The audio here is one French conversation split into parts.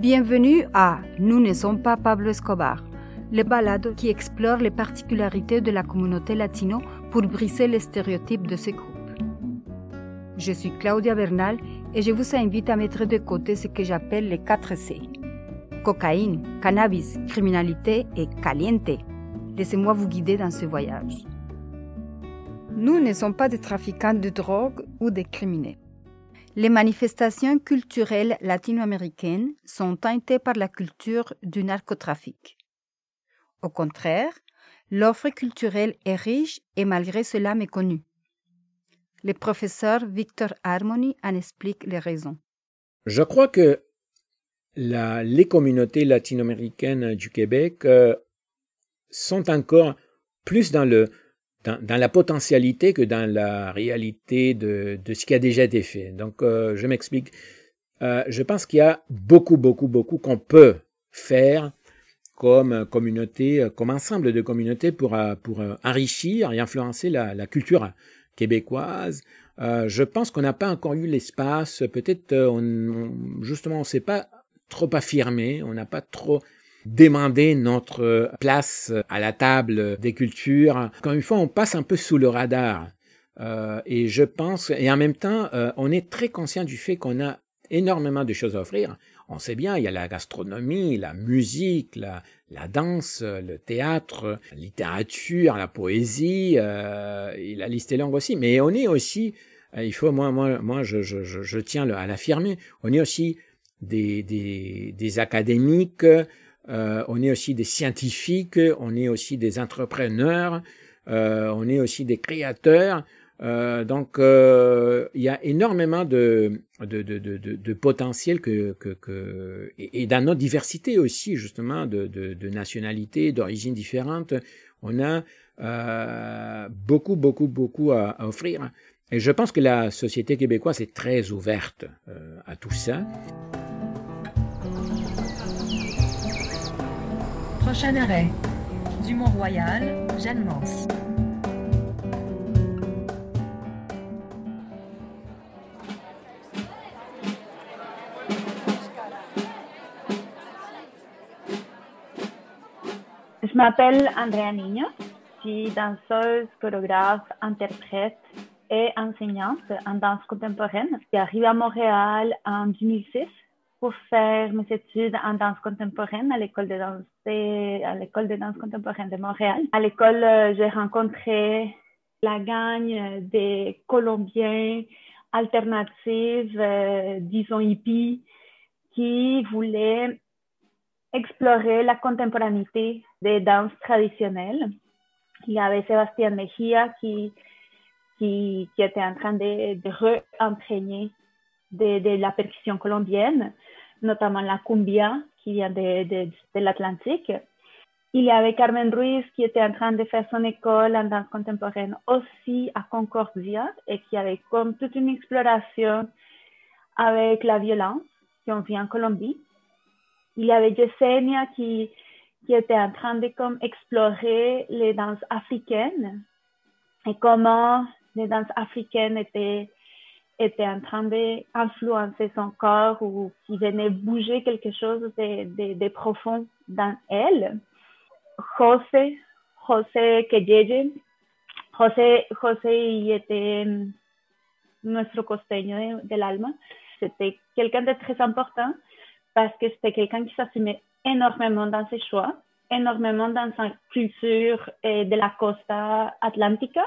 Bienvenue à Nous ne sommes pas Pablo Escobar, le balade qui explore les particularités de la communauté latino pour briser les stéréotypes de ce groupe. Je suis Claudia Bernal et je vous invite à mettre de côté ce que j'appelle les 4 C. Cocaïne, cannabis, criminalité et caliente. Laissez-moi vous guider dans ce voyage. Nous ne sommes pas des trafiquants de drogue ou des criminels. Les manifestations culturelles latino-américaines sont teintées par la culture du narcotrafic. Au contraire, l'offre culturelle est riche et malgré cela méconnue. Le professeur Victor Harmony en explique les raisons. Je crois que les communautés latino-américaines du Québec euh, sont encore plus dans, le, dans, la potentialité que dans la réalité de, de, ce qui a déjà été fait. Donc, euh, je m'explique. Euh, je pense qu'il y a beaucoup, beaucoup, beaucoup qu'on peut faire comme communauté, comme ensemble de communautés pour, pour enrichir et influencer la, culture québécoise. Euh, je pense qu'on n'a pas encore eu l'espace, peut-être justement on ne s'est pas trop affirmé, on n'a pas trop demandé notre place à la table des cultures. Quand une fois on passe un peu sous le radar. Euh, et je pense, et en même temps, euh, on est très conscient du fait qu'on a énormément de choses à offrir. On sait bien, il y a la gastronomie, la musique, la, la danse, le théâtre, la littérature, la poésie, euh, et la liste est longue aussi. Mais on est aussi, euh, il faut, moi, moi, moi je, je, je tiens à l'affirmer, on est aussi des, des, des académiques, euh, on est aussi des scientifiques, on est aussi des entrepreneurs, euh, on est aussi des créateurs. Euh, donc, il y a énormément de, de, de, de, de potentiel et, dans notre diversité aussi, justement, de, de, nationalités, d'origines différentes, on a beaucoup, beaucoup, beaucoup à, offrir. Et je pense que la société québécoise est très ouverte à tout ça. Prochain arrêt, du Mont-Royal, Jeanne Mance. Je m'appelle Andrea Niño, je suis danseuse, chorégraphe, interprète et enseignante en danse contemporaine. Je suis arrivée à Montréal en 2006 pour faire mes études en danse contemporaine à l'école de danse à l'école de danse contemporaine de Montréal. À l'école, euh, j'ai rencontré la gagne des Colombiens alternatives, euh, disons hippies, qui voulaient explorer la contemporanéité des danses traditionnelles. Il y avait Sébastien Mejia qui, qui, était en train de, de re-entraîner de, de, la percussion colombienne, notamment la cumbia qui vient de, de, l'Atlantique. Il y avait Carmen Ruiz qui était en train de faire son école en danse contemporaine aussi à Concordia et qui avait comme toute une exploration avec la violence qui on vit en Colombie il y avait Yesenia qui, qui était en train de comme explorer les danses africaines et comment les danses africaines étaient, étaient en train d'influencer son corps ou qui venait bouger quelque chose de, de, de profond dans elle. José, José Queyeye, José, José il était nuestro costeño del alma. C'était quelqu'un de très important parce que c'était quelqu'un qui s'assumait énormément dans ses choix, énormément dans sa culture de la costa atlantica.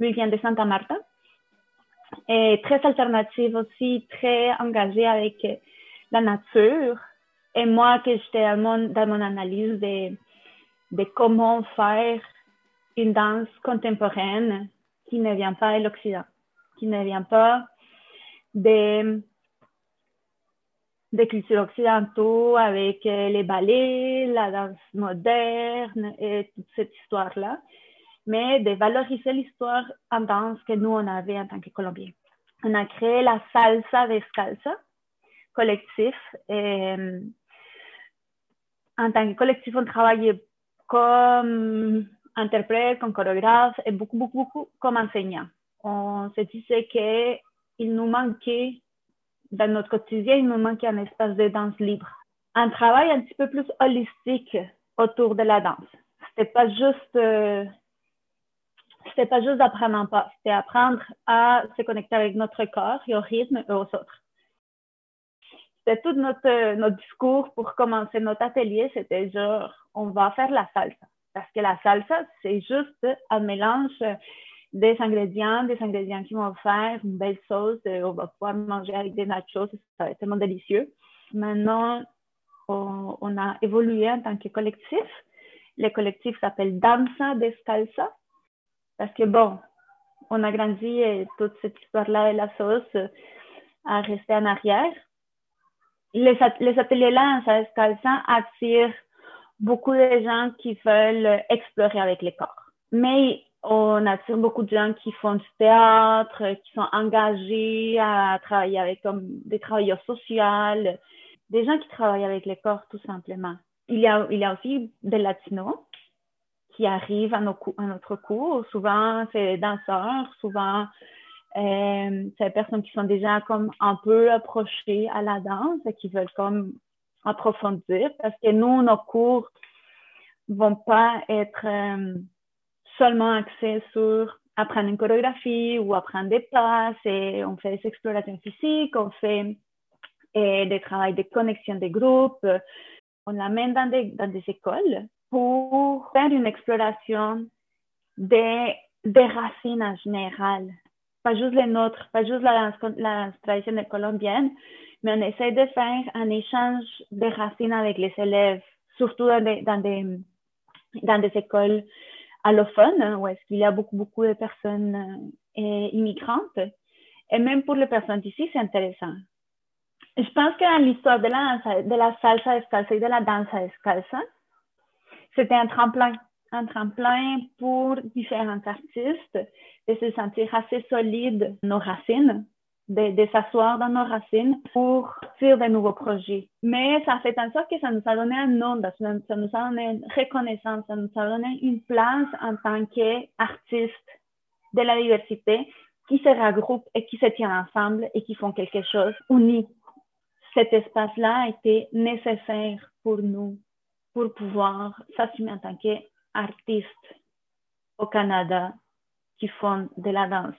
Lui vient de Santa Marta. Et très alternative aussi, très engagée avec la nature. Et moi, que j'étais dans mon, analyse de, comment faire une danse contemporaine qui ne vient pas de l'Occident, qui ne vient pas de des cultures occidentaux avec euh, les ballets, la danse moderne et toute cette histoire-là, mais de valoriser l'histoire en danse que nous, on avait en tant que Colombiens. On a créé la salsa descalza, collectif. Et, euh, en tant que collectif, on travaillait comme interprète, comme chorégraphe et beaucoup, beaucoup, beaucoup comme enseignant. On se disait qu'il nous manquait dans notre quotidien, il nous manque un espace de danse libre un travail un petit peu plus holistique autour de la danse. C'était pas juste euh, c'était pas juste d'apprendre un pas, c'était apprendre à se connecter avec notre corps et au rythme et aux autres. C'était tout notre, discours pour commencer notre atelier, c'était genre, on va faire la salsa. Parce que la salsa, c'est juste un mélange des ingrédients, des ingrédients qui vont faire une belle sauce, on va pouvoir manger avec des nachos, ça va être tellement délicieux. Maintenant, on, on a évolué en tant que collectif. Le collectif s'appelle Danza Descalza parce que bon, on a grandi et toute cette histoire-là et la sauce a resté en arrière. Les, les ateliers-là en Descalza attirent beaucoup de gens qui veulent explorer avec les corps. Mais on attire beaucoup de gens qui font du théâtre, qui sont engagés à travailler avec comme des travailleurs sociaux, des gens qui travaillent avec les corps tout simplement. Il y a, il y a aussi des latinos qui arrivent à, nos, notre cours. Souvent, c'est des danseurs, souvent, euh, c'est des personnes qui sont déjà comme un peu approchées à la danse et qui veulent comme approfondir parce que nous, nos cours vont pas être euh, seulement axés sur apprendre une chorégraphie ou apprendre des pas. On fait des explorations physiques, on fait euh, des travaux de connexion des groupes. On l'amène dans des écoles pour faire une exploration des, des racines en général. Pas juste les nôtres, pas juste la, la tradition colombienne, mais on essaie de faire un échange de racines avec les élèves, surtout dans des, dans des, dans des écoles allophones, hein, où est-ce qu'il y a beaucoup, beaucoup de personnes euh, immigrantes. Et même pour les personnes d'ici, c'est intéressant. Je pense que dans l'histoire de la, de la salsa escalza et de la danse escalza, c'était un tremplin, un tremplin pour différents artistes de se sentir assez solides nos racines, de, s'asseoir dans nos racines pour faire de nouveaux projets. Mais ça fait en sorte que ça nous a donné un nom, ça nous a donné une reconnaissance, ça nous a donné une place en tant qu'artistes de la diversité qui se regroupent et qui se tiennent ensemble et qui font quelque chose uni. Cet espace-là été nécessaire pour nous pour pouvoir s'assumer en tant qu'artiste au Canada qui font de la danse,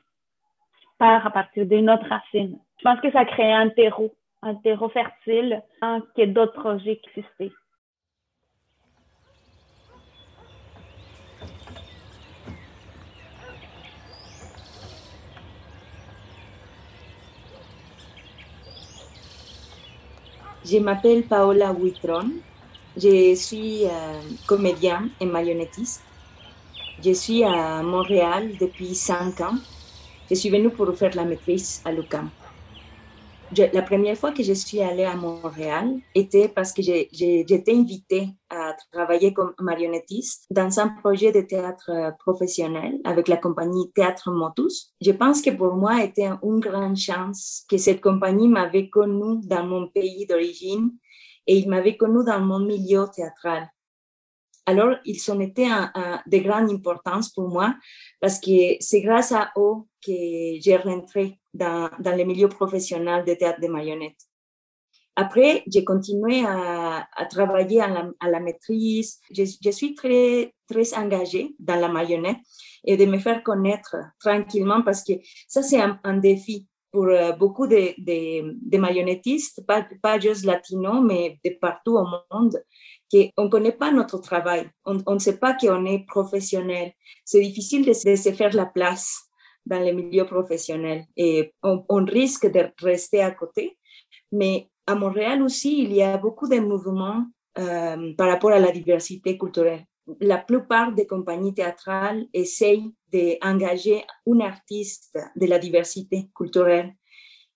par à partir d'une autre racine. Je pense que ça crée un terreau, un terreau fertile hein, que d'autres projets existaient. Je m'appelle Paola Huitron. Je suis euh, comédien et marionnettiste. Je suis à Montréal depuis cinq ans. Je suis venue pour faire la maîtrise à l'UQAM la première fois que je suis allée à Montréal était parce que j'étais invitée à travailler comme marionnettiste dans un projet de théâtre professionnel avec la compagnie Théâtre Motus. Je pense que pour moi, c'était une grande chance que cette compagnie m'avait connue dans mon pays d'origine et il m'avait connue dans mon milieu théâtral. Alors, ils ont été de grande importance pour moi parce que c'est grâce à eux que j'ai rentré dans, le milieu professionnel de théâtre de marionnettes. Après, j'ai continué à, travailler à la, maîtrise. Je, suis très, très engagée dans la marionnette et de me faire connaître tranquillement parce que ça, c'est un, défi pour euh, beaucoup de, de, de marionnettistes, pas, pas juste latinos, mais de partout au monde, qu'on ne connaît pas notre travail. On, ne sait pas qu'on est professionnel. C'est difficile de, de se faire la place dans le milieu professionnel et on, on, risque de rester à côté. Mais à Montréal aussi, il y a beaucoup de mouvements euh, par rapport à la diversité culturelle. La plupart des compagnies théâtrales essayent d'engager un artiste de la diversité culturelle.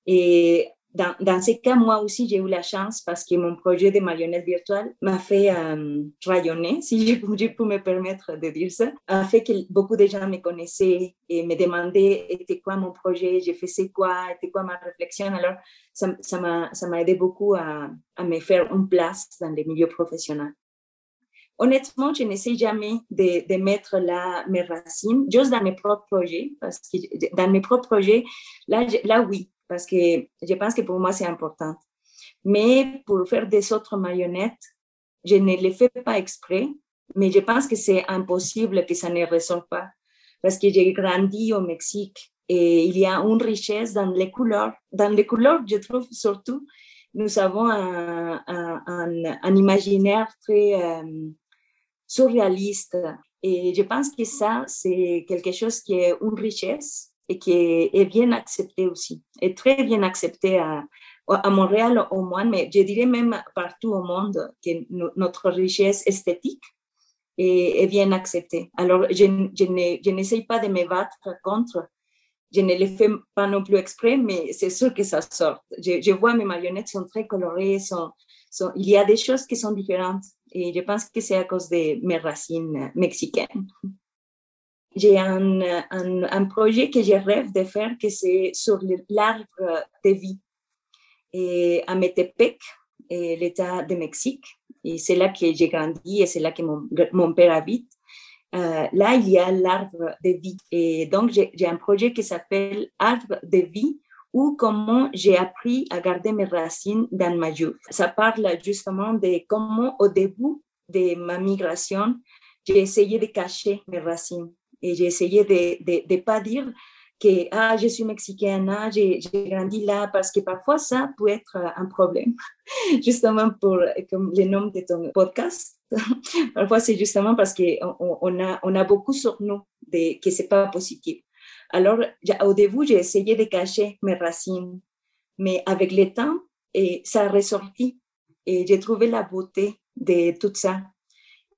Et dans, dans ces cas, moi aussi, j'ai eu la chance parce que mon projet de marionnette virtuelle m'a fait euh, rayonner, si je, je, peux me permettre de dire ça, a fait que beaucoup de gens me connaissaient et me demandaient était quoi mon projet, j'ai fait c'est quoi, était quoi ma réflexion. Alors, ça, ça m'a aidé beaucoup à, à me faire une place dans le milieu professionnel. Honnêtement, je n'essaie jamais de, mettre là mes racines, juste dans mes propres projets, parce que dans mes propres projets, là, oui, parce que je pense que pour moi, c'est important. Mais pour faire des autres marionnettes, je ne les fais pas exprès, mais je pense que c'est impossible que ça ne ressorte pas. Parce que j'ai grandi au Mexique et il y a une richesse dans les couleurs. Dans les couleurs, je trouve surtout, nous avons un, imaginaire très euh, surréaliste. Et je pense que ça, c'est quelque chose qui est une richesse et qui est, bien accepté aussi, et très bien accepté à, à Montréal au moins, mais je dirais même partout au monde que notre richesse esthétique est, bien acceptée. Alors, je, je n'essaye pas de me battre contre, je ne le fais pas non plus exprès, mais c'est sûr que ça sort. Je, je, vois mes marionnettes sont très colorées, sont, sont, il y a des choses qui sont différentes et je pense que c'est à cause de mes racines mexicaines. J'ai un, un, projet que je rêve de faire, que c'est sur l'arbre de vie et à Metepec, l'État de Mexique. Et c'est là que j'ai grandi et c'est là que mon, mon père habite. Euh, là, il y a l'arbre de vie. Et donc, j'ai un projet qui s'appelle Arbre de vie ou comment j'ai appris à garder mes racines dans ma vie. Ça parle justement de comment, au début de ma migration, j'ai essayé de cacher mes racines et j'ai essayé de ne pas dire que ah, je suis mexicaine, ah, j'ai grandi là, parce que parfois ça peut être un problème, justement pour, comme le nom de ton podcast, parfois c'est justement parce qu'on on a, beaucoup sur nous de, que c'est pas positif. Alors, au début, j'ai essayé de cacher mes racines, mais avec le temps, ça a ressorti et j'ai trouvé la beauté de tout ça.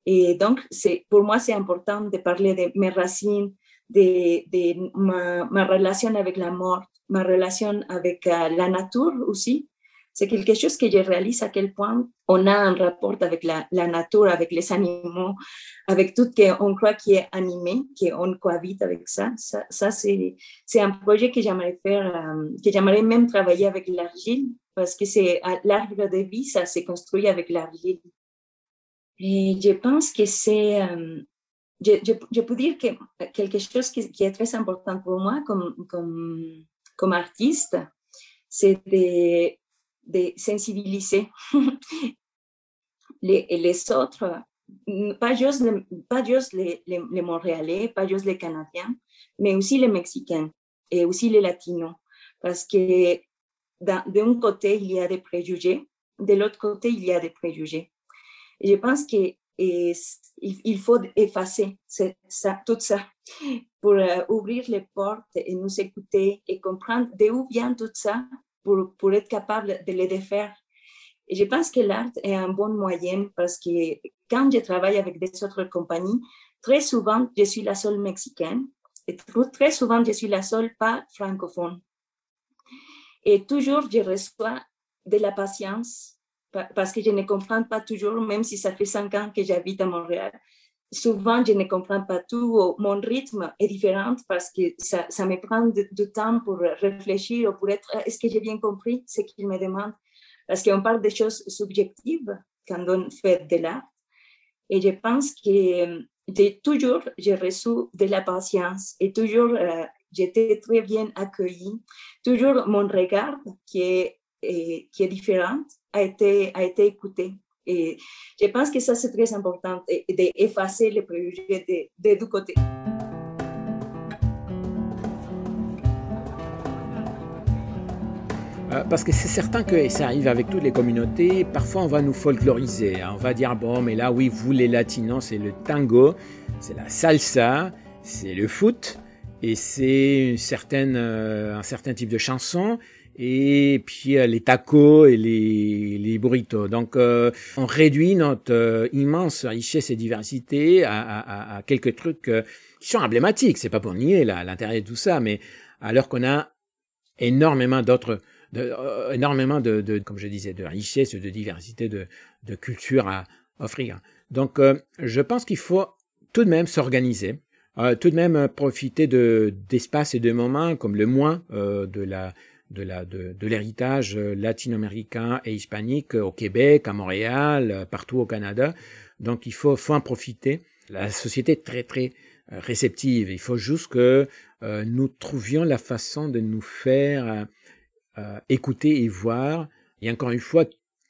Et donc, pour moi, c'est important de parler de mes racines, de, ma, relation avec la mort, ma relation avec uh, la nature aussi. C'est quelque chose que je réalise à quel point on a un rapport avec la, nature, avec les animaux, avec tout ce qu'on croit qui est animé, qu'on cohabite avec ça. Ça, c'est, un projet que j'aimerais faire, um, que j'aimerais même travailler avec l'argile, parce que c'est l'arbre de vie, ça s'est construit avec l'argile. Et je pense que c'est, um, je, je, peux dire que quelque chose qui, qui, est très important pour moi comme, comme, comme artiste, c'est de, de sensibiliser les, autres, pas juste, pas juste les, Montréalais, pas juste les Canadiens, mais aussi les Mexicains et aussi les Latinos. Parce que d'un côté, il y a des préjugés, de l'autre côté, il y a des préjugés. Je pense que il, faut effacer tout ça pour euh, ouvrir les portes et nous écouter et comprendre d'où vient tout ça pour, être capable de les défaire. Et je pense que l'art est un bon moyen parce que quand je travaille avec des autres compagnies, très souvent, je suis la seule mexicaine et très souvent, je suis la seule pas francophone. Et toujours, je reçois de la patience parce que je ne comprends pas toujours, même si ça fait cinq ans que j'habite à Montréal. Souvent, je ne comprends pas tout. Mon rythme est différent parce que ça, me prend du temps pour réfléchir ou pour être, est-ce que j'ai bien compris ce qu'il me demande? Parce qu'on parle des choses subjectives quand on fait de l'art. Et je pense que de, toujours, j'ai reçu de la patience et toujours, euh, j'étais très bien accueillie. Toujours mon regard qui est, est, qui est différent a été, a été écouté. Et je pense que ça, c'est très important, d'effacer les préjugés de, de deux côtés. Euh, parce que c'est certain que ça arrive avec toutes les communautés. Parfois, on va nous folkloriser. Hein. On va dire bon, mais là, oui, vous les latinos, c'est le tango, c'est la salsa, c'est le foot, et c'est euh, un certain type de chanson et puis euh, les tacos et les, les burritos. Donc euh, on réduit notre euh, immense richesse et diversité à, à, à quelques trucs qui sont emblématiques. C'est pas pour nier l'intérêt de tout ça, mais alors qu'on a énormément d'autres, énormément de, de, comme je disais, de richesse, de diversité, de, de culture à offrir. Donc je pense qu'il faut tout de même s'organiser. tout de même profiter de d'espaces et de moments comme le moins de la de la de, l'héritage euh, latino-américain et hispanique au Québec, à Montréal, euh, partout au Canada. Donc il faut, faut en profiter. La société est très très euh, réceptive. Il faut juste que nous trouvions la façon de nous faire écouter et voir. Et encore une fois,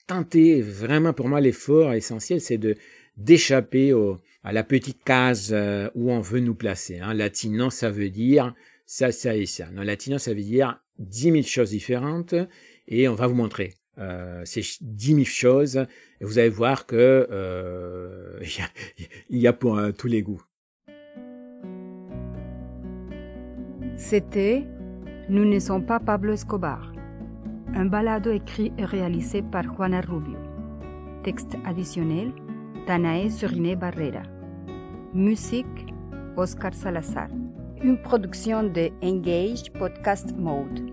tenter vraiment pour moi l'effort essentiel, c'est de d'échapper à la petite case euh, où on veut nous placer. Hein. Latino, ça veut dire ça, ça et ça. Non, latino, ça veut dire dix mille choses différentes et on va vous montrer ces dix mille choses et vous allez voir que euh, il y, a pour euh, tous les goûts. C'était Nous ne sommes pas Pablo Escobar, un balado écrit et réalisé par Juana Rubio. Texte additionnel Danae Suriné Barrera. Musique Oscar Salazar. Une production de Engage Podcast Mode.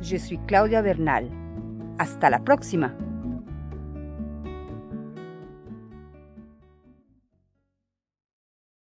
Je suis Claudia Bernal. Hasta la próxima.